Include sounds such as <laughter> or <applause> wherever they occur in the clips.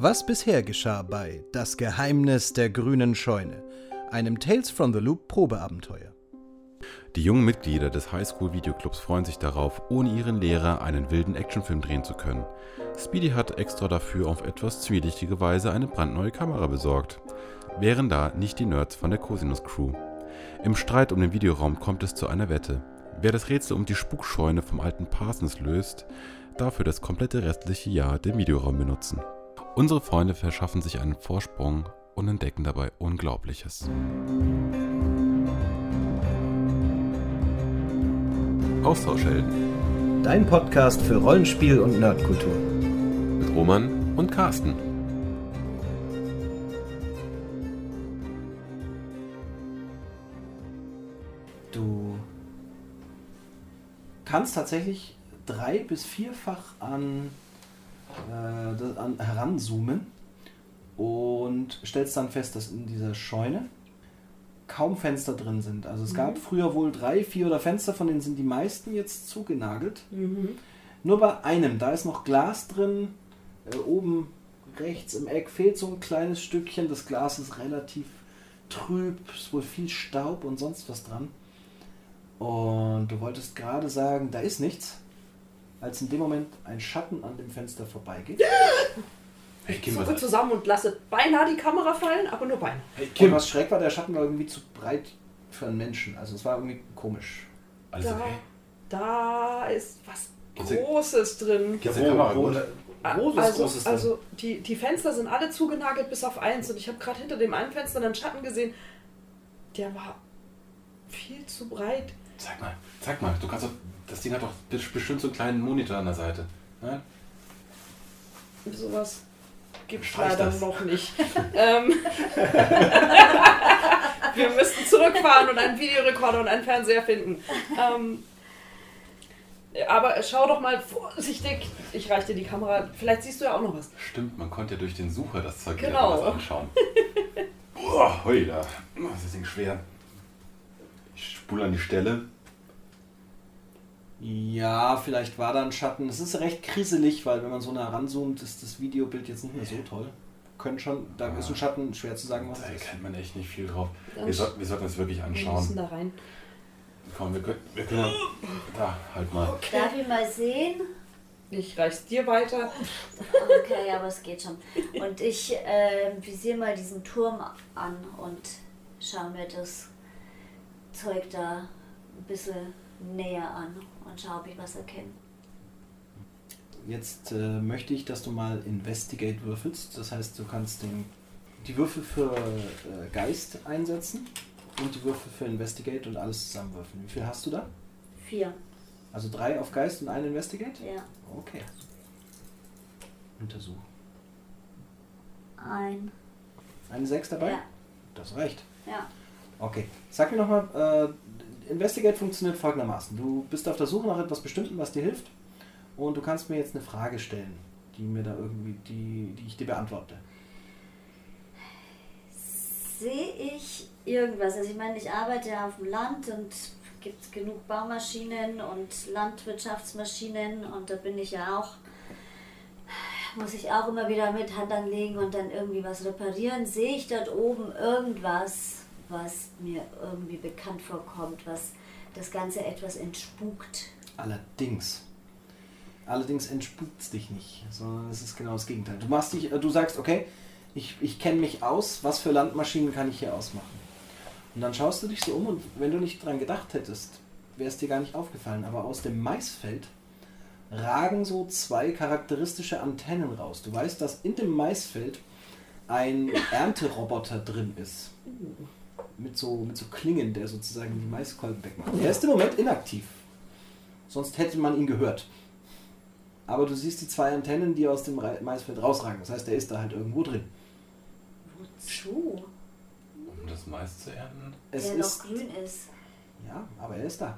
Was bisher geschah bei Das Geheimnis der grünen Scheune, einem Tales from the Loop Probeabenteuer. Die jungen Mitglieder des Highschool Videoclubs freuen sich darauf, ohne ihren Lehrer einen wilden Actionfilm drehen zu können. Speedy hat extra dafür auf etwas zwielichtige Weise eine brandneue Kamera besorgt. Wären da nicht die Nerds von der Cosinus Crew. Im Streit um den Videoraum kommt es zu einer Wette. Wer das Rätsel um die Spukscheune vom alten Parsons löst, darf für das komplette restliche Jahr den Videoraum benutzen. Unsere Freunde verschaffen sich einen Vorsprung und entdecken dabei Unglaubliches. Austauschhelden Dein Podcast für Rollenspiel und Nerdkultur. mit Roman und Carsten. Du kannst tatsächlich drei- bis vierfach an, äh, an heranzoomen und stellst dann fest, dass in dieser Scheune kaum Fenster drin sind. Also es gab früher wohl drei, vier oder Fenster, von denen sind die meisten jetzt zugenagelt. Nur bei einem, da ist noch Glas drin, äh, oben rechts im Eck fehlt so ein kleines Stückchen. Das Glas ist relativ trüb, ist wohl viel Staub und sonst was dran. Und du wolltest gerade sagen, da ist nichts, als in dem Moment ein Schatten an dem Fenster vorbeigeht. Hey, Ich zucke zusammen und lasse beinahe die Kamera fallen, aber nur beinahe. Und was schräg war, der Schatten war irgendwie zu breit für einen Menschen. Also es war irgendwie komisch. Alles Da, okay? da ist was Großes drin. Kamera gut? Großes, also, großes drin. also die, die Fenster sind alle zugenagelt bis auf eins und ich habe gerade hinter dem einen Fenster einen Schatten gesehen, der war viel zu breit. Zeig mal, zeig mal. Du kannst doch, das Ding hat doch bestimmt so einen kleinen Monitor an der Seite. Ja? Sowas gibt es leider das. noch nicht. <laughs> ähm, <laughs> wir müssten zurückfahren und einen Videorekorder und einen Fernseher finden. Ähm, aber schau doch mal vorsichtig. Ich reiche dir die Kamera. Vielleicht siehst du ja auch noch was. Stimmt, man konnte ja durch den Sucher das Zeug Genau. was anschauen. <laughs> Boah, hui, da. Oh, ist das Ding schwer. Ich spule an die Stelle. Ja, vielleicht war da ein Schatten. Es ist recht kriselig, weil wenn man so nah ranzoomt, ist das Videobild jetzt nicht mehr so toll. Können schon, da ist ein Schatten, schwer zu sagen, was Da ist. erkennt man echt nicht viel drauf. Wir, sollten- wir sollten uns wirklich Wir müssen anschauen. da rein. Komm, wir können, wir können. Da, halt mal. Darf ich mal sehen? Ich reich's dir weiter. Okay, aber es geht schon. Und ich äh, visiere mal diesen Turm an und schaue mir das Zeug da ein bisschen näher an und schaue, ob ich was erkenne. Jetzt äh, möchte ich, dass du mal Investigate würfelst. Das heißt, du kannst den, die Würfel für äh, Geist einsetzen und die Würfel für Investigate und alles zusammenwürfeln. Wie viel hast du da? Vier. Also drei auf Geist und ein Investigate? Ja. Okay. Untersuch. Ein. Eine sechs dabei? Ja. Das reicht. Ja. Okay. Sag mir nochmal, äh, Investigate funktioniert folgendermaßen. Du bist auf der Suche nach etwas Bestimmten, was dir hilft. Und du kannst mir jetzt eine Frage stellen, die mir da irgendwie, die, die ich dir beantworte. Sehe ich irgendwas? Also ich meine, ich arbeite ja auf dem Land und gibt genug Baumaschinen und Landwirtschaftsmaschinen und da bin ich ja auch, muss ich auch immer wieder mit Hand anlegen und dann irgendwie was reparieren. Sehe ich dort oben irgendwas, was mir irgendwie bekannt vorkommt, was das Ganze etwas entspukt? Allerdings. Allerdings entspukt es dich nicht, sondern es ist genau das Gegenteil. Du machst dich, äh, du sagst, okay, ich, ich kenne mich aus, was für Landmaschinen kann ich hier ausmachen? Und dann schaust du dich so um und wenn du nicht dran gedacht hättest, wäre es dir gar nicht aufgefallen. Aber aus dem Maisfeld ragen so zwei charakteristische Antennen raus. Du weißt, dass in dem Maisfeld ein <laughs> Ernteroboter drin ist. Mit so, mit so Klingen, der sozusagen die Maiskolben wegmacht. Er ist im Moment inaktiv. Sonst hätte man ihn gehört. Aber du siehst die zwei Antennen, die aus dem Maisfeld rausragen. Das heißt, der ist da halt irgendwo drin. Wozu? Um das Mais zu ernten. Es der ist. noch grün ist. Ja, aber er ist da.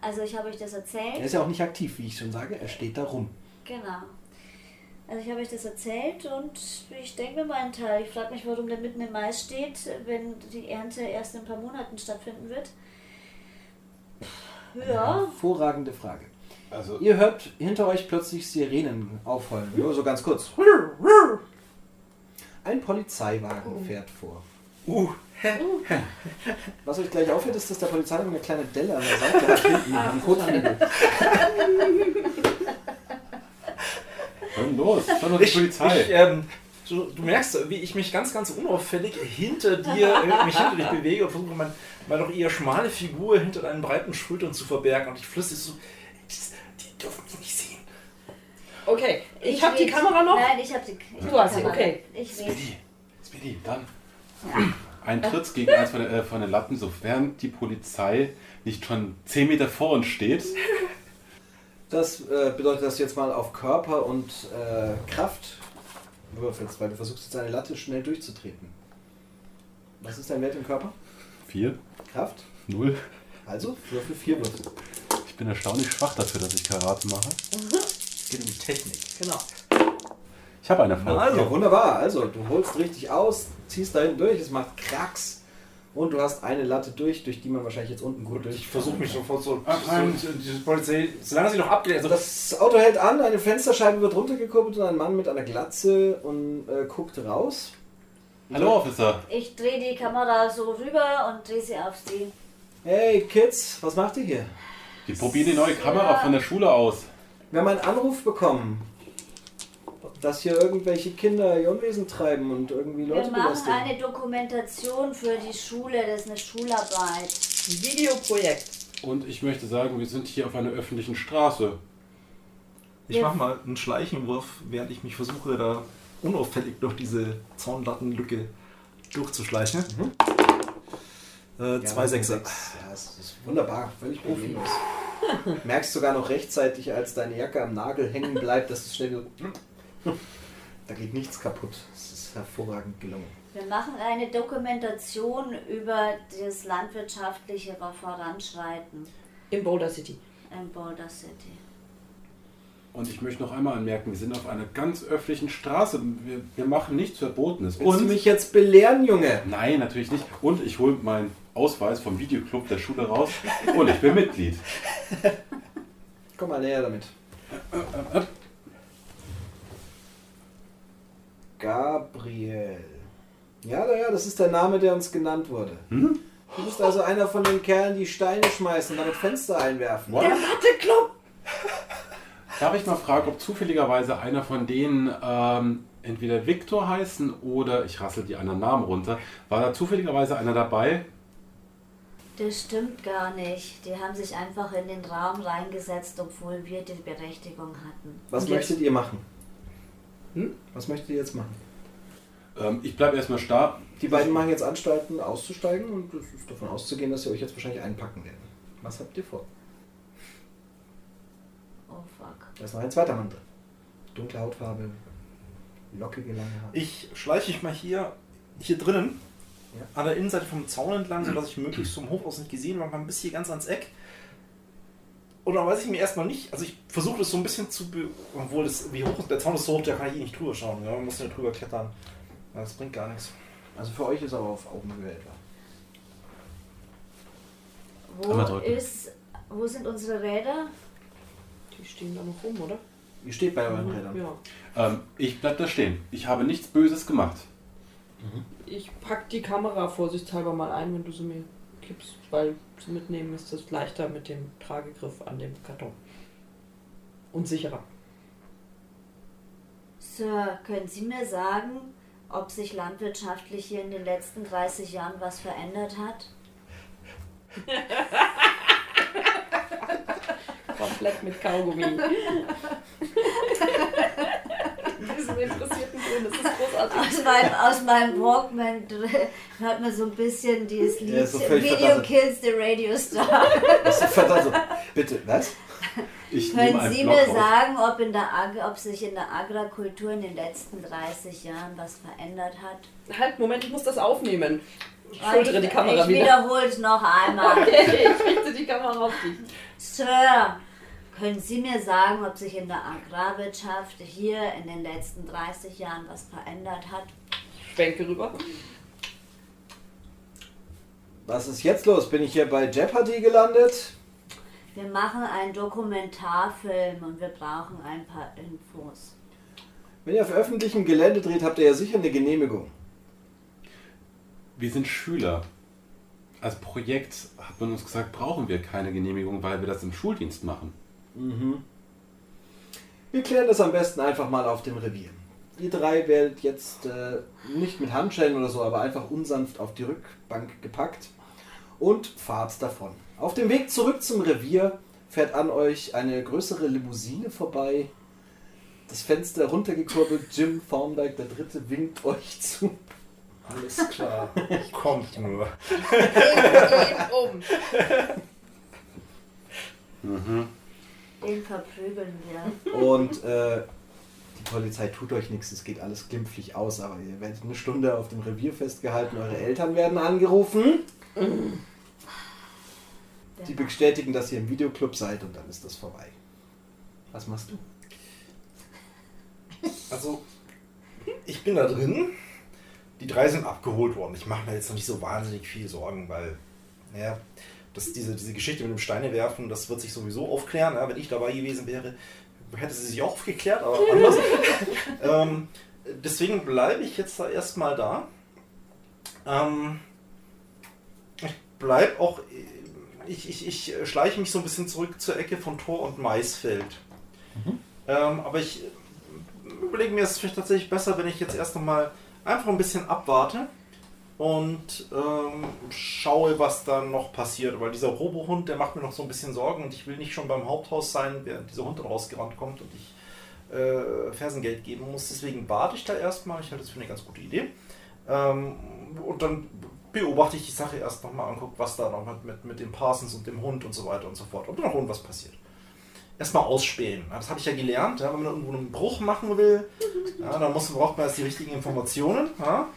Also ich habe euch das erzählt. Er ist ja auch nicht aktiv, wie ich schon sage. Er steht da rum. Genau. Also ich habe euch das erzählt und ich denke mir meinen Teil. Ich frage mich, warum der mitten im Mais steht, wenn die Ernte erst in ein paar Monaten stattfinden wird. Ja, Hervorragende Frage. Also, Ihr hört hinter euch plötzlich Sirenen aufheulen. Nur so ganz kurz. Ein Polizeiwagen fährt vor. Uh, Was euch gleich auffällt, ist, dass der Polizeiwagen eine kleine Delle an der Seite hat hinten am Kotflügel. <laughs> Dann los, schon noch die ich, Polizei. Ich, ähm, du, du merkst, wie ich mich ganz, ganz unauffällig hinter dir, äh, mich hinter dich bewege und versuche, mein, meine doch eher schmale Figur hinter deinen breiten Schultern zu verbergen. Und ich flüstere so, "Das- die dürfen mich nicht sehen. Okay, ich, habe die Kamera noch. Nein, ich habe die. ich Du hast sie, okay. Ich. Speedy, Speedy, dann. Ein Tritt gegen eins von, den- äh, von den Latten, sofern die Polizei nicht schon 10 Meter vor uns steht. Das äh, bedeutet, dass du jetzt mal auf Körper und äh, Kraft würfelst, weil du versuchst jetzt eine Latte schnell durchzutreten. Was ist dein Wert im Körper? 4, Kraft? 0. Also, Würfel 4 Würfel. Ich bin erstaunlich schwach dafür, dass ich Karate mache. Es geht um die Technik. Genau. Ich habe einen Erfolg. Also. Wunderbar. Also, du holst richtig aus, ziehst da hinten durch, es macht Kracks und du hast eine Latte durch, durch die man wahrscheinlich jetzt unten gut durch. Ich versuche mich sofort so, nein. so diese Polizei, solange sie noch abgeht, also Das Auto hält an, eine Fensterscheibe wird runtergekuppelt und ein Mann mit einer Glatze und äh, guckt raus. Hallo, Officer. Ich drehe die Kamera so rüber und drehe sie auf sie. Hey Kids, was macht ihr hier? Die probieren die neue Kamera Ja. von der Schule aus. Wir haben einen Anruf bekommen, dass hier irgendwelche Kinder ihr Unwesen treiben und irgendwie Leute Wir machen eine Dokumentation für die Schule, das ist eine Schularbeit. Ein Videoprojekt. Und ich möchte sagen, wir sind hier auf einer öffentlichen Straße. ich mache mal einen Schleichenwurf, während ich mich versuche, da unauffällig durch diese Zaunlattenlücke durchzuschleichen. Äh, Ja, zwei das Sechser. Ja, das ist wunderbar, völlig problemlos. <laughs> Merkst sogar noch rechtzeitig, als deine Jacke am Nagel hängen bleibt, dass es schnell so. Da geht nichts kaputt. Es ist hervorragend gelungen. Wir machen eine Dokumentation über das landwirtschaftliche Voranschreiten In Boulder City. in Boulder City. Und ich möchte noch einmal anmerken, wir sind auf einer ganz öffentlichen Straße. Wir, wir machen nichts Verbotenes. Willst du Und mich jetzt belehren, Junge? Nein, natürlich nicht. Und ich hole meinen Ausweis vom Videoclub der Schule raus. Und ich bin Mitglied. <laughs> Komm mal näher damit. Gabriel. Ja, na ja, das ist der Name, der uns genannt wurde. Hm? Du bist also einer von den Kerlen, die Steine schmeißen und damit Fenster einwerfen. What? Matheclub! Darf ich mal fragen, ob zufälligerweise einer von denen ähm, entweder Viktor heißen oder ich rassel die anderen Namen runter. War da zufälligerweise einer dabei? Das stimmt gar nicht. Die haben sich einfach in den Raum reingesetzt, obwohl wir die Berechtigung hatten. Was Und jetzt? möchtet ihr machen? Hm? Was möchtet ihr jetzt machen? Ähm, ich bleibe erstmal starr. Die beiden machen jetzt Anstalten auszusteigen und es ist davon auszugehen, dass sie euch jetzt wahrscheinlich einpacken werden. Was habt ihr vor? Oh fuck. Da ist noch ein zweiter Mann drin. Dunkle Hautfarbe, lockige lange Haare. Ich schleiche mich mal hier, hier drinnen Ja. an der Innenseite vom Zaun entlang, sodass ich möglichst vom Hof aus nicht gesehen werde, mal bis hier ganz ans Eck. Und dann weiß ich mir erstmal nicht, also ich versuche das so ein bisschen zu, be obwohl das, wie hoch ist der Zaun ist so hoch, da kann ich eh nicht drüber schauen, ja, man muss nicht drüber klettern. Das bringt gar nichts. Also für euch ist er aber auf Augenhöhe etwa. Wo ist, wo sind unsere Räder? Die stehen da noch rum, oder? Ihr steht bei euren Rädern. Ja. Ähm, ich bleib da stehen. Ich habe nichts Böses gemacht. Ich pack die Kamera vorsichtshalber mal ein, wenn du sie mir gibst, weil zu mitnehmen ist das leichter mit dem Tragegriff an dem Karton. Und sicherer. Sir, können Sie mir sagen, ob sich landwirtschaftlich hier in den letzten 30 Jahren was verändert hat? <laughs> Komplett mit Kaugummi. <laughs> Diesen interessierten Grün, das ist großartig. Aus meinem, aus meinem Walkman hört man so ein bisschen dieses Lied Ja, so Video verdattert. Kills the Radio Star. Das ist so. Bitte, was? Ich Können Sie Block mir raus. sagen, ob, in der Ag ob sich in der Agrikultur in den letzten 30 Jahren was verändert hat? Halt, Moment, ich muss das aufnehmen. Ich schultere die Kamera ich wieder. wiederhole es noch einmal. <laughs> Okay, ich richte die Kamera auf dich. Sir, können Sie mir sagen, ob sich in der Agrarwirtschaft hier in den letzten 30 Jahren was verändert hat? Ich schwenke rüber. Was ist jetzt los? Bin ich hier bei Jeopardy gelandet? Wir machen einen Dokumentarfilm und wir brauchen ein paar Infos. Wenn ihr auf öffentlichem Gelände dreht, habt ihr ja sicher eine Genehmigung. Wir sind Schüler. Als Projekt hat man uns gesagt, brauchen wir keine Genehmigung, weil wir das im Schuldienst machen. Mhm. Wir klären das am besten einfach mal auf dem Revier. Ihr drei werdet jetzt äh, nicht mit Handschellen oder so, aber einfach unsanft auf die Rückbank gepackt und fahrt davon. Auf dem Weg zurück zum Revier fährt an euch eine größere Limousine vorbei. Das Fenster runtergekurbelt, Jim Thorndyke, der Dritte, winkt euch zu. Alles klar. Kommt nur. um. Den verprügeln wir. Und äh, die Polizei tut euch nichts, es geht alles glimpflich aus, aber ihr werdet eine Stunde auf dem Revier festgehalten, eure Eltern werden angerufen. Die bestätigen, dass ihr im Videoclub seid und dann ist das vorbei. Was machst du? Also, ich bin da drin. Die drei sind abgeholt worden. Ich mache mir jetzt noch nicht so wahnsinnig viel Sorgen, weil, naja, das, diese, diese Geschichte mit dem Steine werfen, das wird sich sowieso aufklären. Ja, wenn ich dabei gewesen wäre, hätte sie sich auch aufgeklärt, aber <laughs> anders. ähm, deswegen bleibe ich jetzt da erstmal da. Ähm, ich bleibe auch, ich, ich, ich schleiche mich so ein bisschen zurück zur Ecke von Tor und Maisfeld. Ähm, aber ich überlege mir, es ist vielleicht tatsächlich besser, wenn ich jetzt erst nochmal einfach ein bisschen abwarte und ähm, schaue, was dann noch passiert. Weil dieser Robohund, der macht mir noch so ein bisschen Sorgen und ich will nicht schon beim Haupthaus sein, während dieser Hund rausgerannt kommt und ich äh, Fersengeld geben muss. Deswegen warte ich da erstmal. Ich halte das für eine ganz gute Idee. Ähm, und dann beobachte ich die Sache erst nochmal und gucke, was da noch mit, mit, mit dem Parsons und dem Hund und so weiter und so fort. Ob da noch irgendwas passiert. Erstmal ausspähen. Das habe ich ja gelernt. Ja, wenn man irgendwo einen Bruch machen will, ja, dann muss, braucht man erst die richtigen Informationen. Ja.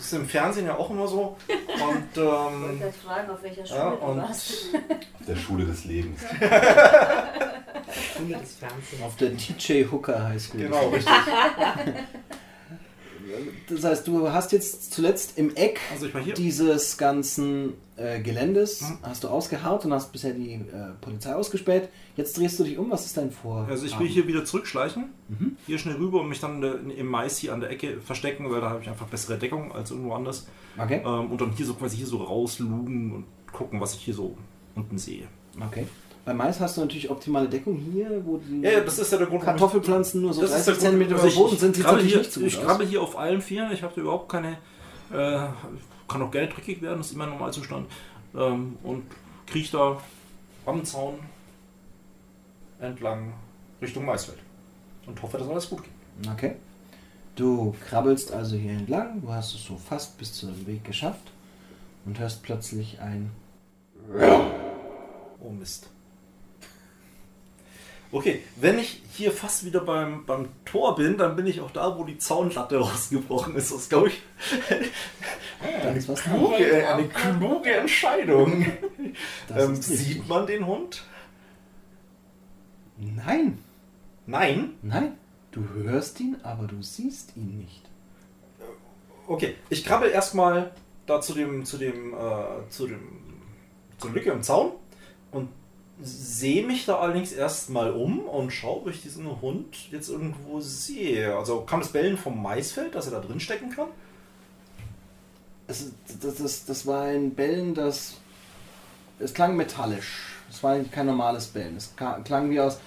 Das ist im Fernsehen ja auch immer so. Und <laughs> Ich wollte ähm, gleich fragen, auf welcher Schule ja, du und warst. Auf der Schule des Lebens. <laughs> Schule des Fernsehens. Auf der TJ Hooker High School. genau, richtig. <laughs> Das heißt, du hast jetzt zuletzt im Eck Also dieses ganzen äh, Geländes, Hm. hast du ausgeharrt und hast bisher die äh, Polizei ausgespäht. Jetzt drehst du dich um, was ist dein Vor? Also ich will hier wieder zurückschleichen, Mhm. hier schnell rüber und mich dann äh, im Mais hier an der Ecke verstecken, weil da habe ich einfach bessere Deckung als irgendwo anders. Okay. Ähm, und dann hier so quasi hier so rauslugen und gucken, was ich hier so unten sehe. okay. Bei Mais hast du natürlich optimale Deckung hier, wo die Ja, ja, das ist ja der Grund, Kartoffelpflanzen nur so das ist 30 der Grund, cm über ich- Boden sind, sieht natürlich hier, nicht so gut Ich aus. krabbel hier auf allen Vieren, ich habe da überhaupt keine, äh, kann auch gerne dreckig werden, das ist immer ein Normalzustand. Ähm, und kriech da am Zaun entlang Richtung Maisfeld. Und hoffe, dass alles gut geht. Okay. Du krabbelst also hier entlang, du hast es so fast bis zu dem Weg geschafft und hörst plötzlich ein Oh Mist. Okay, wenn ich hier fast wieder beim, beim Tor bin, dann bin ich auch da, wo die Zaunlatte <laughs> rausgebrochen ist. Das ist, glaube ich, <laughs> was dran. kluge, eine kluge Entscheidung. Ähm, sieht man den Hund? Nein, Nein. nein. Du hörst ihn, aber du siehst ihn nicht. Okay, ich krabbel erstmal da zu dem, zu dem, äh, zu dem, zur Lücke im Zaun und sehe mich da allerdings erstmal um und schaue, ob ich diesen Hund jetzt irgendwo sehe. Also kam das Bellen vom Maisfeld, dass er da drin stecken kann? Ist- das, das, das war ein Bellen, das. Es klang metallisch. Es war kein normales Bellen. Es klang wie aus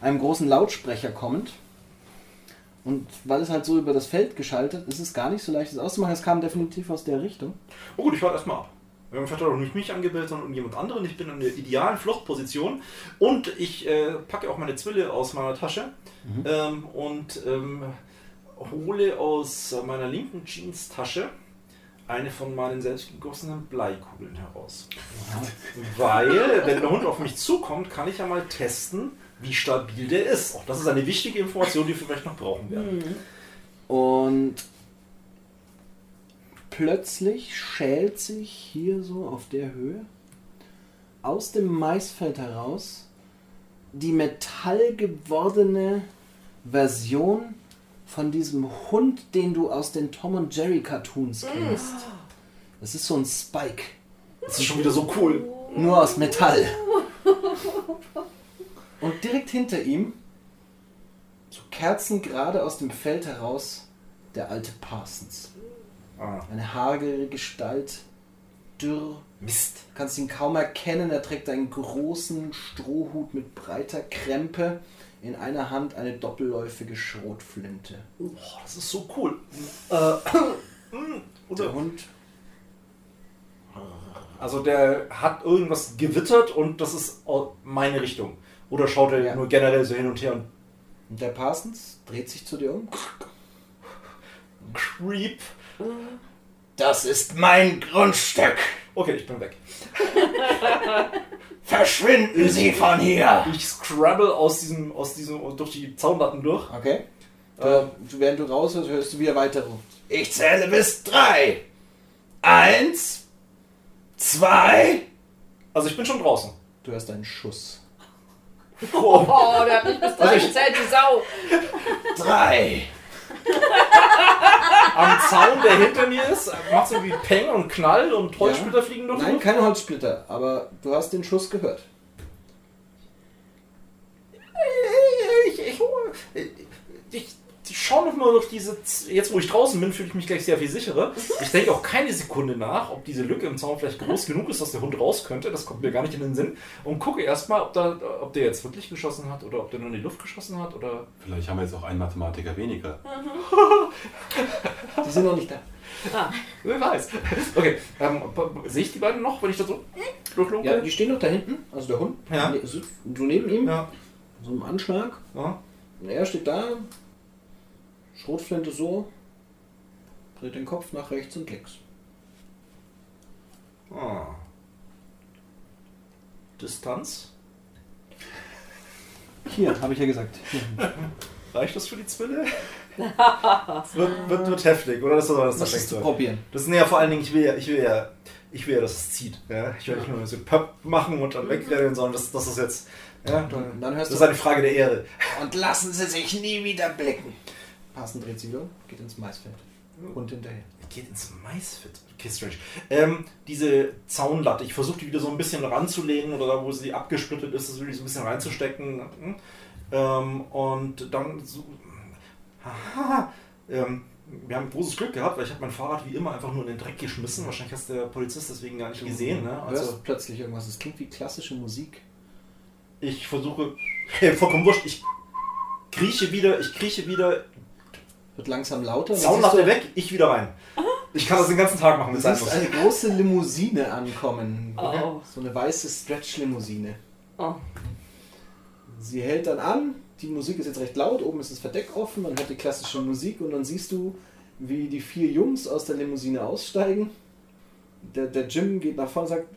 einem großen Lautsprecher kommend. Und weil es halt so über das Feld geschaltet ist, ist es gar nicht so leicht, es auszumachen. Es kam definitiv aus der Richtung. Oh gut, ich warte erstmal ab. Wir haben vielleicht auch nicht mich angebellt, sondern irgendjemand anderen. Ich bin in der idealen Fluchtposition und ich äh, packe auch meine Zwille aus meiner Tasche ähm, und ähm, hole aus meiner linken Jeans-Tasche eine von meinen selbstgegossenen Bleikugeln heraus. <laughs> Weil, wenn der Hund auf mich zukommt, kann ich ja mal testen, wie stabil der ist. Auch das ist eine wichtige Information, die wir vielleicht noch brauchen werden. Und plötzlich schält sich hier so auf der Höhe aus dem Maisfeld heraus die metallgewordene Version von diesem Hund, den du aus den Tom und Jerry Cartoons kennst. Das ist so ein Spike, Das ist schon wieder so cool. nur aus Metall. Und direkt hinter ihm so kerzengerade aus dem Feld heraus der alte Parsons. Ah, Eine hagere Gestalt, dürr, Mist. Du kannst ihn kaum erkennen. Er trägt einen großen Strohhut mit breiter Krempe. In einer Hand eine doppelläufige Schrotflinte. Boah, das ist so cool. Äh, <coughs> mm, Der Hund, also der hat irgendwas gewittert und das ist meine Richtung. Oder schaut er Ja. nur generell so hin und her und der Parsons dreht sich zu dir um. creep. Das ist mein Grundstück. Okay, ich bin weg. <laughs> Verschwinden Sie von hier. Ich scrabble aus diesem, aus diesem, durch die Zaunlatten durch. Okay. Äh, Du, während du raus bist, hörst du wieder weiter rum. Ich zähle bis drei. Eins, zwei. also ich bin schon draußen. Du hörst einen Schuss. Oh, Oh, der hat nicht bis drei Also ich- gezählt, die Sau. Drei. <laughs> am Zaun, der hinter mir ist, macht so wie Peng und Knall und Holzsplitter fliegen durch Nein, Luft. keine Holzsplitter, aber du hast den Schuss gehört. Ich, ich, ich, ich schaue noch mal durch diese. Z- Jetzt, wo ich draußen bin, fühle ich mich gleich sehr viel sicherer. <laughs> Ich denke auch keine Sekunde nach, ob diese Lücke im Zaun vielleicht groß genug ist, dass der Hund raus könnte. Das kommt mir gar nicht in den Sinn. Und gucke erstmal, ob, da- ob der jetzt wirklich geschossen hat oder ob der nur in die Luft geschossen hat. Oder Vielleicht haben wir jetzt auch einen Mathematiker weniger. <laughs> Die sind noch nicht da. Ah, wer weiß. Okay, ähm, sehe ich die beiden noch, wenn ich da so? Ja, die stehen noch da hinten, also der Hund. Ja. Du neben ihm, ja. so einem Anschlag. ja. Er steht da, Schrotflinte so, dreht den Kopf nach rechts und links. Ah. Distanz. Hier, habe ich ja gesagt. Hier. <laughs> Reicht das für die Zwille? <laughs> wird, wird, wird heftig, oder? Das ist das, Das das ist zu probieren. Das sind ja vor allen Dingen, ich will ja, ich will ja, ich will ja, dass es zieht. Ja? Ich will nicht nur so Pöpp machen und dann wegrennen, sondern das, das ist jetzt. Ja, dann, dann hörst das du- ist eine Frage der Ehre. Und lassen Sie sich nie wieder blicken. Passend dreht sie wieder geht ins Maisfeld. Hund hinterher. Geht ins Maisfeld. Okay, strange. Ähm, diese Zaunlatte, ich versuche die wieder so ein bisschen ranzulehnen oder da, wo sie abgesplittet ist, das wirklich so ein bisschen reinzustecken. Ähm, und dann so. Haha, ähm, wir haben großes Glück gehabt, weil ich habe mein Fahrrad wie immer einfach nur in den Dreck geschmissen. Wahrscheinlich hast der Polizist deswegen gar nicht gesehen. Ne? Also hörst plötzlich irgendwas, es klingt wie klassische Musik. ich versuche, <laughs> hey, vollkommen wurscht, ich krieche wieder, ich krieche wieder, Wird langsam lauter. und dann Zaunlatte siehst du- weg, ich wieder rein. Ich kann das den ganzen Tag machen Du mit seinem siehst eine große Limousine ankommen. Oh. So eine weiße Stretch-Limousine. oh. Sie hält dann an, die Musik ist jetzt recht laut, oben ist das Verdeck offen, man hört die klassische Musik und dann siehst du, wie die vier Jungs aus der Limousine aussteigen. Der, der Jim geht nach vorne und sagt,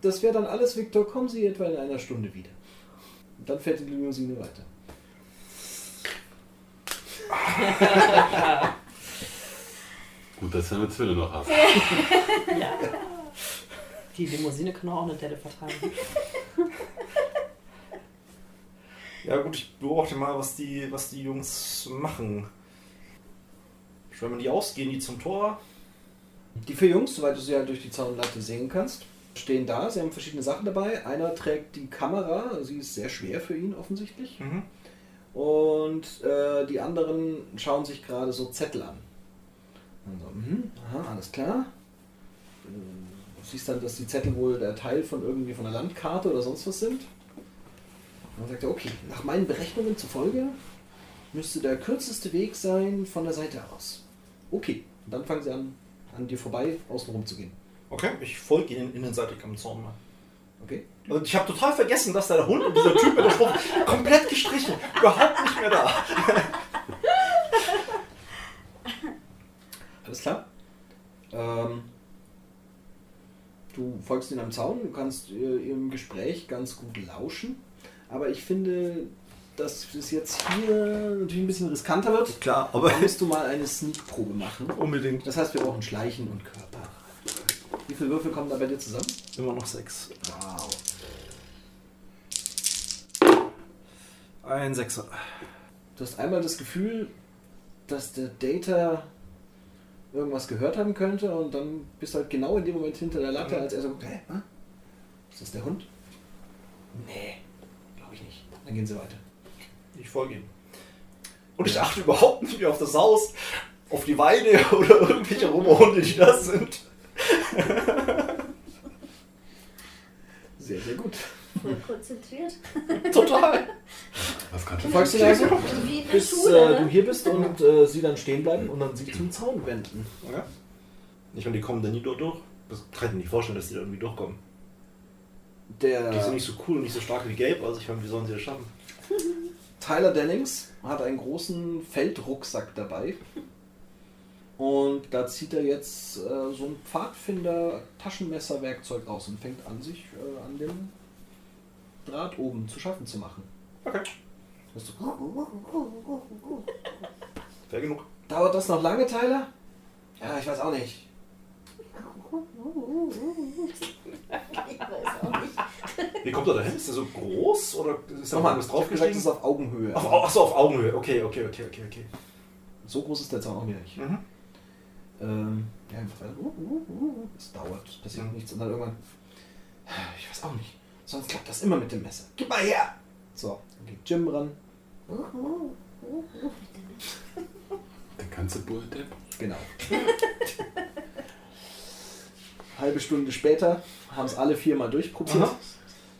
das wäre dann alles, Victor, kommen Sie etwa in einer Stunde wieder. Und dann fährt die Limousine weiter. Gut, dass du eine Zwille noch hast. Die Limousine kann auch eine Delle vertragen. Ja gut, ich beobachte mal, was die, was die Jungs machen. Schwemmen die aus, gehen die zum Tor? Die vier Jungs, soweit du sie halt durch die Zaunlatte sehen kannst, stehen da. Sie haben verschiedene Sachen dabei. Einer trägt die Kamera, sie ist sehr schwer für ihn offensichtlich. Mhm. Und äh, die anderen schauen sich gerade so Zettel an. Und so, mhm, aha, alles klar. Äh, Du siehst dann, dass die Zettel wohl der Teil von irgendwie von einer Landkarte oder sonst was sind. Und dann sagt er, okay, nach meinen Berechnungen zufolge müsste der kürzeste Weg sein von der Seite aus. Okay, und dann fangen sie an, an dir vorbei, außen rum zu gehen. Okay, ich folge ihnen innenseitig am Zaun mal. Okay? Und ich habe total vergessen, dass da der Hund und dieser Typ mit der Spruch komplett gestrichen, überhaupt nicht mehr da. <laughs> Alles klar. Ähm, du folgst ihnen am Zaun, du kannst äh, ihrem Gespräch ganz gut lauschen. Aber ich finde, dass es jetzt hier natürlich ein bisschen riskanter wird. Klar, Da musst du mal eine Sneak-Probe machen. unbedingt. Das heißt, wir brauchen Schleichen und Körper. Wie viele Würfel kommen da bei dir zusammen? Immer noch sechs. Wow. Ein Sechser. Du hast einmal das Gefühl, dass der Data irgendwas gehört haben könnte und dann bist du halt genau in dem Moment hinter der Latte, als er so, hä, hä? ist das der Hund? Nee, glaube ich nicht. Dann gehen sie weiter. Ich folge ihm. Und ich achte überhaupt nicht mehr auf das Haus, auf die Weide <laughs> oder irgendwelche Rumhunde, die da sind. Sehr, sehr gut. Voll konzentriert. Total. Was kann Du folgst dir also, Wie in der bis Schule. äh, du ne? hier bist und äh, sie dann stehen bleiben und dann sich zum Zaun wenden. Ja. Ich meine, die kommen da nie dort durch. Das kann ich mir nicht vorstellen, dass die da irgendwie durchkommen. Der Die sind nicht so cool und nicht so stark wie Gabe, also ich meine, wie sollen sie das schaffen? Tyler Dennings hat einen großen Feldrucksack dabei. Und da zieht er jetzt äh, so ein Pfadfinder-Taschenmesserwerkzeug aus und fängt an, sich äh, an dem Draht oben zu schaffen zu machen. Okay. Du, Fair genug. Dauert das noch lange, Tyler? Ja, ich weiß auch nicht. Ich weiß auch nicht. Wie kommt er da hin? Ist der so groß oder ist da Nochmal, hab gesagt, es ist auf Augenhöhe. Auf, achso, auf Augenhöhe. Okay, okay, okay, okay, okay. So groß ist der Zaun auch wieder nicht. Mhm. Ähm, ja, einfach weiter. Uh, uh, uh. Es dauert, passiert Mhm. nichts und dann irgendwann. Ich weiß auch nicht. Sonst klappt das immer mit dem Messer. Gib mal her! So, dann geht Jim ran. Den ganze Bulldepp. Genau. Halbe Stunde später haben es alle viermal durchprobiert. Aha.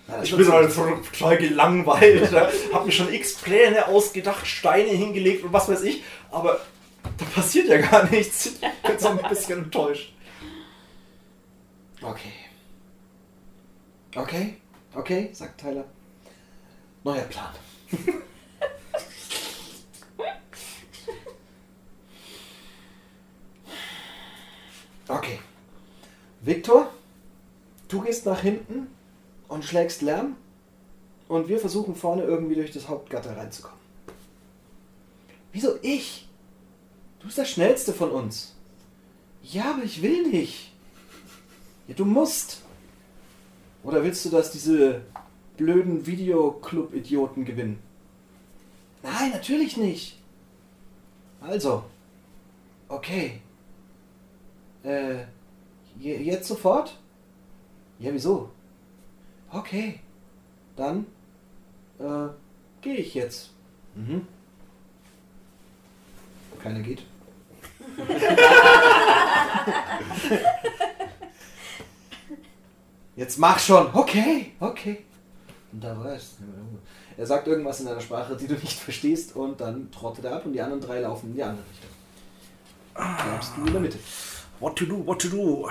Ja, Ich bin so- halt total gelangweilt. ja. <laughs> Hab mir schon x Pläne ausgedacht, Steine hingelegt und was weiß ich, aber da passiert ja gar nichts. Ich bin so ein bisschen enttäuscht. Okay. Okay, okay, sagt Tyler. Neuer Plan. okay. Viktor, du gehst nach hinten und schlägst Lärm und wir versuchen vorne irgendwie durch das Hauptgatter reinzukommen. Wieso ich? Du bist der Schnellste von uns. Ja, aber ich will nicht. Ja, du musst. Oder willst du, dass diese blöden Videoclub-Idioten gewinnen? Nein, natürlich nicht. Also, okay. Äh, je- jetzt sofort? Ja, wieso? Okay, dann äh, gehe ich jetzt. Mhm. Keiner geht. <laughs> Jetzt mach schon. Okay, okay. Und da war es. Er sagt irgendwas in einer Sprache, die du nicht verstehst, und dann trottet er ab und die anderen drei laufen in die andere Richtung. Bleibst du in der Mitte. What to do, what to do?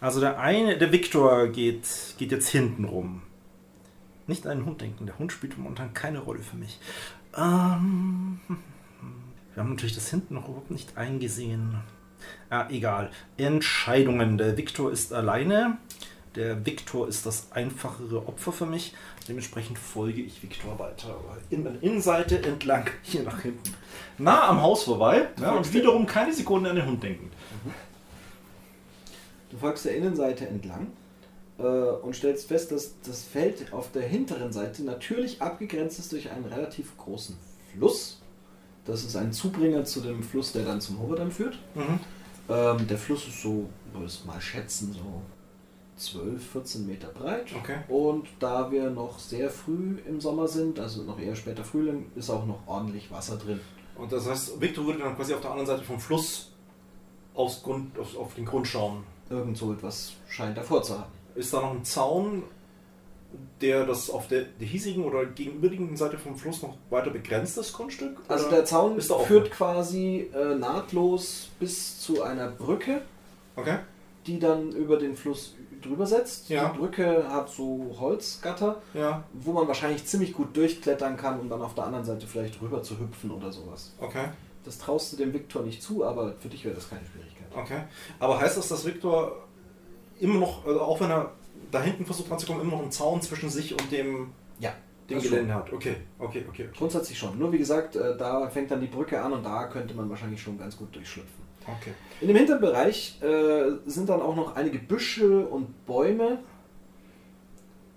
Also der eine, der Viktor geht, geht jetzt hinten rum. Nicht an den Hund denken, der Hund spielt momentan keine Rolle für mich. Ähm, wir haben natürlich das hinten noch überhaupt nicht eingesehen. Ah, egal. Entscheidungen. Der Viktor ist alleine. Der Viktor ist das einfachere Opfer für mich. Dementsprechend folge ich Viktor weiter. In der Innenseite entlang, hier nach hinten. Nah am Haus vorbei. Ja, und wiederum keine Sekunde an den Hund denken. Du folgst der Innenseite entlang äh, und stellst fest, dass das Feld auf der hinteren Seite natürlich abgegrenzt ist durch einen relativ großen Fluss. Das ist ein Zubringer zu dem Fluss, der dann zum Hovedam führt. Mhm. Ähm, der Fluss ist so, würde es mal schätzen, so 12, 14 Meter breit. Okay. Und da wir noch sehr früh im Sommer sind, also noch eher später Frühling, ist auch noch ordentlich Wasser drin. Und das heißt, Viktor würde dann quasi auf der anderen Seite vom Fluss aufs Grund, auf, auf den Grund schauen. Irgend so etwas scheint davor zu haben. Ist da noch ein Zaun, der das auf der, der hiesigen oder gegenüberliegenden Seite vom Fluss noch weiter begrenzt, das Grundstück? Also der Zaun ist da offen? führt quasi äh, nahtlos bis zu einer Brücke, Okay. die dann über den Fluss drüber setzt. Ja. Die Brücke hat so Holzgatter, Ja, wo man wahrscheinlich ziemlich gut durchklettern kann, um dann auf der anderen Seite vielleicht rüber zu hüpfen oder sowas. okay. Das traust du dem Viktor nicht zu, aber für dich wäre das keine Schwierigkeit. Okay. Aber heißt das, dass Viktor immer noch, also auch wenn er da hinten versucht ranzukommen, immer noch einen Zaun zwischen sich und dem, Ja, dem Gelände hat? Okay, okay, okay. okay. Grundsätzlich schon. Nur wie gesagt, äh, da fängt dann die Brücke an und da könnte man wahrscheinlich schon ganz gut durchschlüpfen. okay. In dem Hinterbereich äh, sind dann auch noch einige Büsche und Bäume,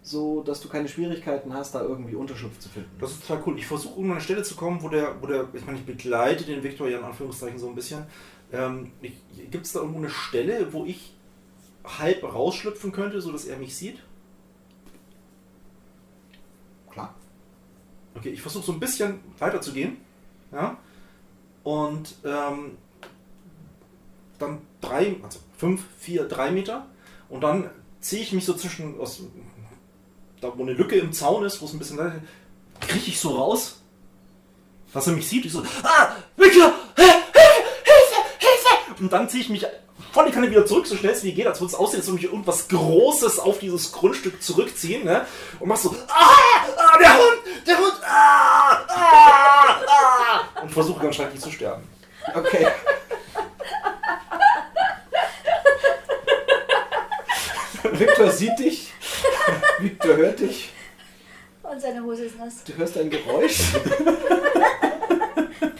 so dass du keine Schwierigkeiten hast, da irgendwie Unterschlupf zu finden. Das ist total cool. Ich versuche irgendwann an eine Stelle zu kommen, wo der, wo der, ich meine, ich begleite den Viktor ja in Anführungszeichen so ein bisschen. Ähm, Gibt es da irgendwo eine Stelle, wo ich halb rausschlüpfen könnte, sodass er mich sieht? Klar. Okay, ich versuche so ein bisschen weiter zu gehen. Ja. Und ähm, dann drei, also fünf, vier, drei Meter. Und dann ziehe ich mich so zwischen, aus, da wo eine Lücke im Zaun ist, wo es ein bisschen, kriege ich so raus, dass er mich sieht. Ich so, ah, Victor, Hilfe, Hilfe, Hilfe! Und dann ziehe ich mich voll die Kanne wieder zurück, so schnell es wie geht, als würde es aussehen, als würde mich irgendwas Großes auf dieses Grundstück zurückziehen, ne? Und mach so, ah, ah, der Hund, der Hund, ah, ah, ah! Und versuche ganz schrecklich zu sterben. Okay. <laughs> Victor sieht dich. Victor hört dich. Und seine Hose ist nass. Du hörst ein Geräusch. <laughs>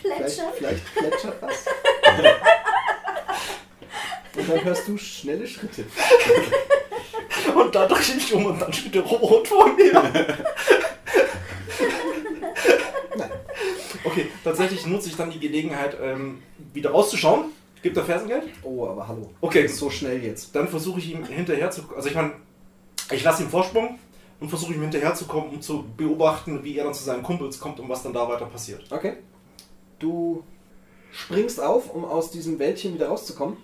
Vielleicht, Plätscher. vielleicht plätschert was. <laughs> Und dann hörst du schnelle Schritte. <laughs> Und dann drehe ich mich um und dann steht der Robot vor mir. <laughs> Okay, tatsächlich nutze ich dann die Gelegenheit, ähm, wieder rauszuschauen. Gibt er Fersengeld? Oh, aber hallo. Okay. So schnell jetzt. Dann versuche ich ihm hinterher zu. Also ich meine, ich lasse ihn Vorsprung und versuche ihm hinterher zu kommen, um zu beobachten, wie er dann zu seinen Kumpels kommt und was dann da weiter passiert. Okay. Du springst auf, um aus diesem Wäldchen wieder rauszukommen.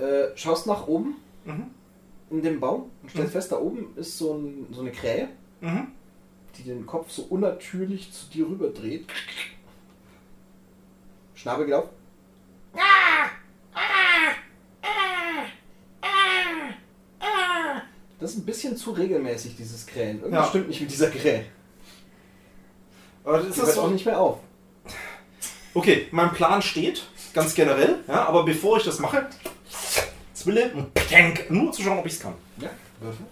Äh, schaust nach oben Mhm. in dem Baum und stellst Mhm. fest, da oben ist so, ein, so eine Krähe, Mhm. die den Kopf so unnatürlich zu dir rüber dreht. Schnabel geht auf. Das ist ein bisschen zu regelmäßig, dieses Krähen. Irgendwas Ja. stimmt nicht mit dieser Krähe. Aber das ist hört so, auch nicht mehr auf. Okay, mein Plan steht, ganz generell, ja, aber bevor ich das mache, Zwille und Plank, nur zu schauen, ob ich es kann. Ja, Würfel.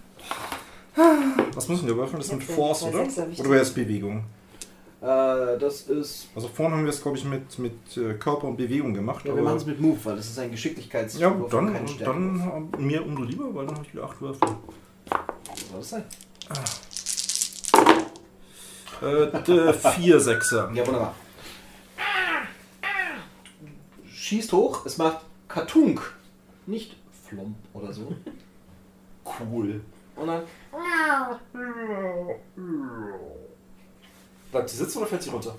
Was müssen wir würfeln? Das mit Sechser, Force, oder? Oder wäre es Bewegung? Äh, das ist. Also vorne haben wir es, glaube ich, mit, mit äh, Körper und Bewegung gemacht. Ja, wir machen es mit Move, weil das ist ein ja, Geschicklichkeitswurf und dann, dann äh, mir umso lieber, weil dann habe ich wieder 8 Würfel. Was soll das sein? Äh, d- <laughs> vier Sechser. Ja, wunderbar. Schießt hoch, es macht Katunk. Nicht Flomp oder so. <laughs> Cool. Und dann. Bleibt sie sitzen oder fällt sie runter?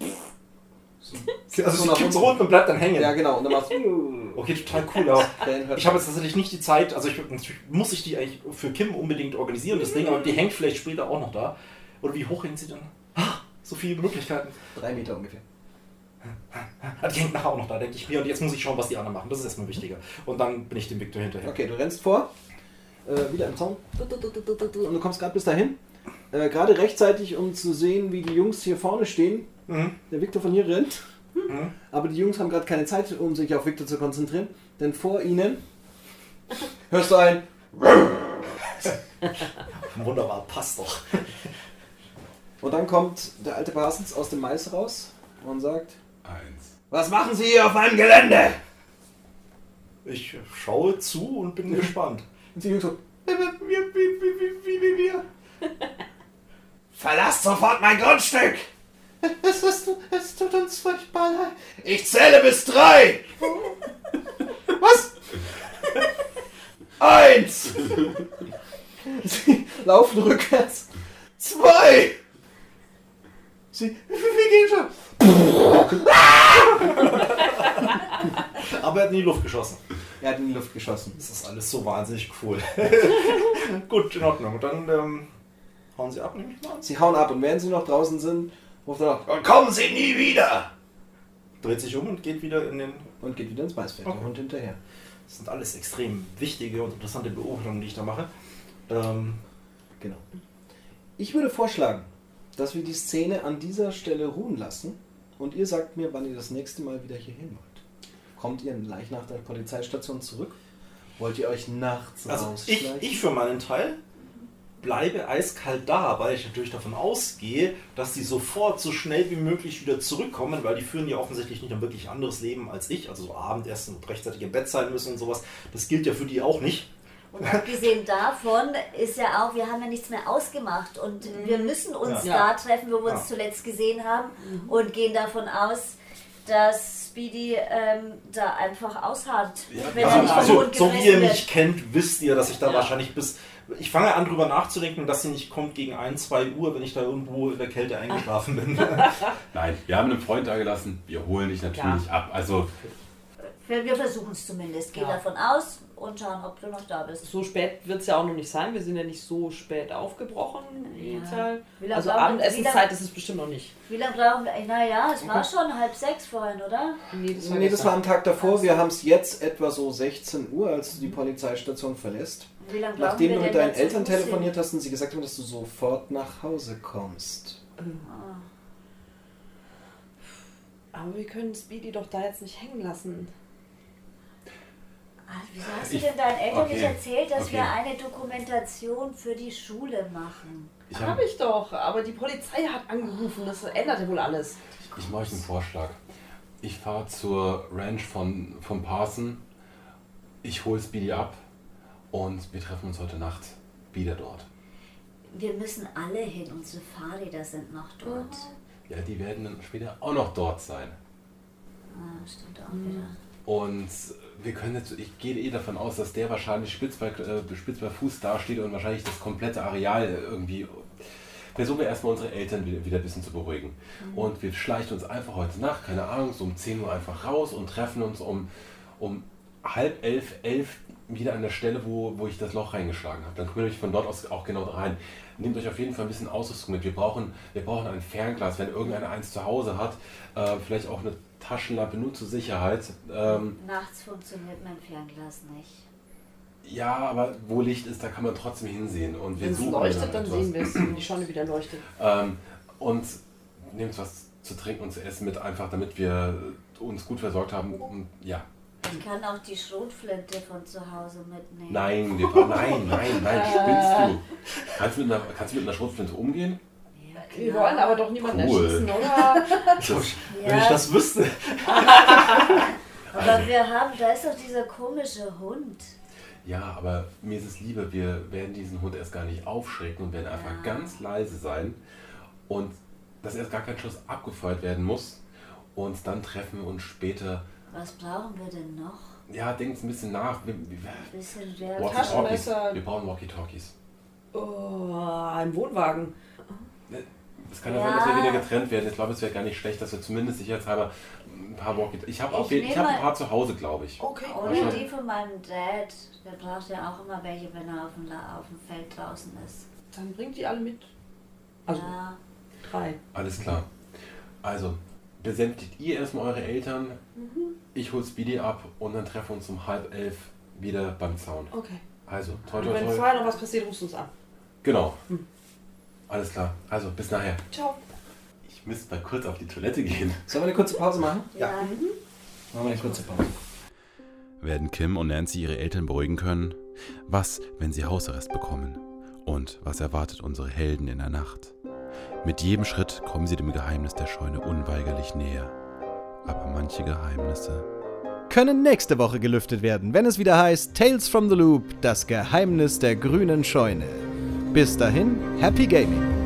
<laughs> Also so sie kippt runter und bleibt dann hängen. Ja, genau. Und dann macht's. <laughs> Okay, total cool. Aber ich habe jetzt tatsächlich nicht die Zeit, also ich, natürlich muss ich die eigentlich für Kim unbedingt organisieren, das Ding, aber die hängt vielleicht später auch noch da. Oder wie hoch hängt sie dann? <gasps> So viele Möglichkeiten. drei Meter ungefähr. Ah, Die hängt nachher auch noch da, denke ich mir. Und jetzt muss ich schauen, was die anderen machen. Das ist erstmal wichtiger. Und dann bin ich dem Victor hinterher. Okay, du rennst vor. Äh, wieder im Zaun. Und du kommst gerade bis dahin. Äh, gerade rechtzeitig, um zu sehen, wie die Jungs hier vorne stehen. Mhm. Der Victor von hier rennt. Mhm. Aber die Jungs haben gerade keine Zeit, um sich auf Victor zu konzentrieren. Denn vor ihnen hörst du ein. <laughs> Wunderbar, passt doch. Und dann kommt der alte Parsons aus dem Mais raus und sagt: Eins. Was machen Sie hier auf meinem Gelände? Ich schaue zu und bin <laughs> gespannt. Und Jungs so: Wir, wir, wir, wir, wir, wir, wir. <laughs> Verlasst sofort mein Grundstück! <laughs> Es, ist, es tut uns furchtbar leid. Ich zähle bis drei! Was? Eins! Sie laufen rückwärts. Zwei! Sie, wir gehen schon. <laughs> Aber er hat in die Luft geschossen. Er hat in die Luft geschossen. Das ist alles so wahnsinnig cool. <laughs> Gut, in Ordnung. Und dann ähm, hauen sie ab, nehme ich mal. Sie hauen ab und während sie noch draußen sind, ruft er noch: Und kommen Sie nie wieder! Dreht sich um und geht wieder in den. Und geht wieder ins Maisfeld. Okay. Der Hund hinterher. Das sind alles extrem wichtige und interessante Beobachtungen, die ich da mache. Ähm, Genau. Ich würde vorschlagen, dass wir die Szene an dieser Stelle ruhen lassen und ihr sagt mir, wann ihr das nächste Mal wieder hier hin wollt. Kommt ihr gleich nach der Polizeistation zurück? Wollt ihr euch nachts also ich, ich für meinen Teil bleibe eiskalt da, weil ich natürlich davon ausgehe, dass die sofort so schnell wie möglich wieder zurückkommen, weil die führen ja offensichtlich nicht ein wirklich anderes Leben als ich, also so Abendessen und rechtzeitig im Bett sein müssen und sowas. Das gilt ja für die auch nicht. Und abgesehen davon ist ja auch, wir haben ja nichts mehr ausgemacht und wir müssen uns Ja. da treffen, wo wir uns Ja. zuletzt gesehen haben und gehen davon aus, dass Speedy ähm, da einfach ausharrt. wenn nicht vom also, so wie ihr wird. mich kennt, wisst ihr, dass ich da Ja. wahrscheinlich bis Ich fange an, drüber nachzudenken, dass sie nicht kommt gegen 1, 2 Uhr, wenn ich da irgendwo in der Kälte eingeschlafen bin. <laughs> <laughs> Nein, wir haben einen Freund da gelassen. Wir holen dich natürlich ab. Also, Wir, versuchen es zumindest. Geh Ja. davon aus und schauen, ob du noch da bist. So spät wird es ja auch noch nicht sein. Wir sind ja nicht so spät aufgebrochen. Ja. Initial. Wie lange Also brauchen wir- Abendessenszeit ist es bestimmt noch nicht. Wie lange brauchen wir? Naja, es war schon halb sechs vorhin, oder? Nee, das Nee, das war am Tag davor. Wir haben es jetzt etwa so 16 Uhr, als du die Polizeistation verlässt. Wie lange Nachdem wir du mit deinen Eltern telefoniert hast und sie gesagt haben, dass du sofort nach Hause kommst. Ah. Aber wir können Speedy doch da jetzt nicht hängen lassen. Wieso hast du Ich- denn deinen Eltern okay, nicht erzählt, dass okay. wir eine Dokumentation für die Schule machen? ich Hab habe ich doch. Aber die Polizei hat angerufen. Das ändert ja wohl alles. ich mache euch einen Vorschlag. Ich fahre zur Ranch von, von Parson. Ich hole Speedy ab. Und wir treffen uns heute Nacht wieder dort. Wir müssen alle hin, unsere Fahrräder sind noch dort. Ja, die werden dann später auch noch dort sein. Ah, stimmt auch wieder. Und wir können jetzt, ich gehe eh davon aus, dass der wahrscheinlich spitz bei, äh, spitz bei Fuß dasteht und wahrscheinlich das komplette Areal irgendwie. Versuchen wir erstmal unsere Eltern wieder, ein bisschen zu beruhigen. Und wir schleichen uns einfach heute Nacht, keine Ahnung, so um 10 Uhr einfach raus und treffen uns um, um halb elf, elf wieder an der Stelle, wo, wo ich das Loch reingeschlagen habe. Dann können wir euch von dort aus auch genau rein. Nehmt euch auf jeden Fall ein bisschen Ausrüstung mit. Wir brauchen, wir brauchen ein Fernglas, wenn irgendeiner eins zu Hause hat. Äh, vielleicht auch eine Taschenlampe nur zur Sicherheit. Ähm, Nachts funktioniert mein Fernglas nicht. ja, aber wo Licht ist, da kann man trotzdem hinsehen. Und wir Wenn es leuchtet, dann etwas. sehen wir es, wenn die Sonne wieder leuchtet. Ähm, und nehmt was zu trinken und zu essen mit, einfach damit wir uns gut versorgt haben. Und, ja. Ich kann auch die Schrotflinte von zu Hause mitnehmen. Nein, wir brauchen, nein, nein, nein, spinnst du. <laughs> Kannst du mit einer, kannst du mit einer Schrotflinte umgehen? Wir klar. wollen aber doch niemanden Cool. erschießen, oder? <laughs> Das, Wenn ich das wüsste. <laughs> Aber wir haben, da ist doch dieser komische Hund. ja, aber mir ist es lieber, wir werden diesen Hund erst gar nicht aufschrecken und werden einfach Ja. ganz leise sein und dass erst gar kein Schuss abgefeuert werden muss. Und dann treffen wir uns später. Was brauchen wir denn noch? Ja, denkt ein bisschen nach. Wir, wir, Ein bisschen. Taschenmesser. Wir brauchen Walkie-Talkies. Oh, ein Wohnwagen. Es kann ja sein, dass wir wieder getrennt werden. Ich glaube, es wäre gar nicht schlecht, dass wir zumindest sicherheitshalber ein paar Walkie Ich habe Ich auf jeden- ich hab ein paar zu Hause, glaube ich. Okay, Oder die von meinem Dad. Der braucht ja auch immer welche, wenn er auf dem, auf dem Feld draußen ist. Dann bringt die alle mit. Also ja. drei. Alles klar. Also, besänftigt ihr erstmal eure Eltern. Ich hol Speedy ab und dann treffen wir uns um halb elf wieder beim Zaun. Okay. Also, toi Und toi wenn toi. vorher noch was passiert, rufst du uns an. Genau. Alles klar. Also, bis nachher. Ciao. Ich müsste mal kurz auf die Toilette gehen. Sollen wir eine kurze Pause machen? Ja. Machen wir eine kurze Pause. Werden Kim und Nancy ihre Eltern beruhigen können? Was, wenn sie Hausarrest bekommen? Und was erwartet unsere Helden in der Nacht? Mit jedem Schritt kommen sie dem Geheimnis der Scheune unweigerlich näher. Aber manche Geheimnisse können nächste Woche gelüftet werden, wenn es wieder heißt Tales from the Loop, das Geheimnis der grünen Scheune. Bis dahin, happy gaming!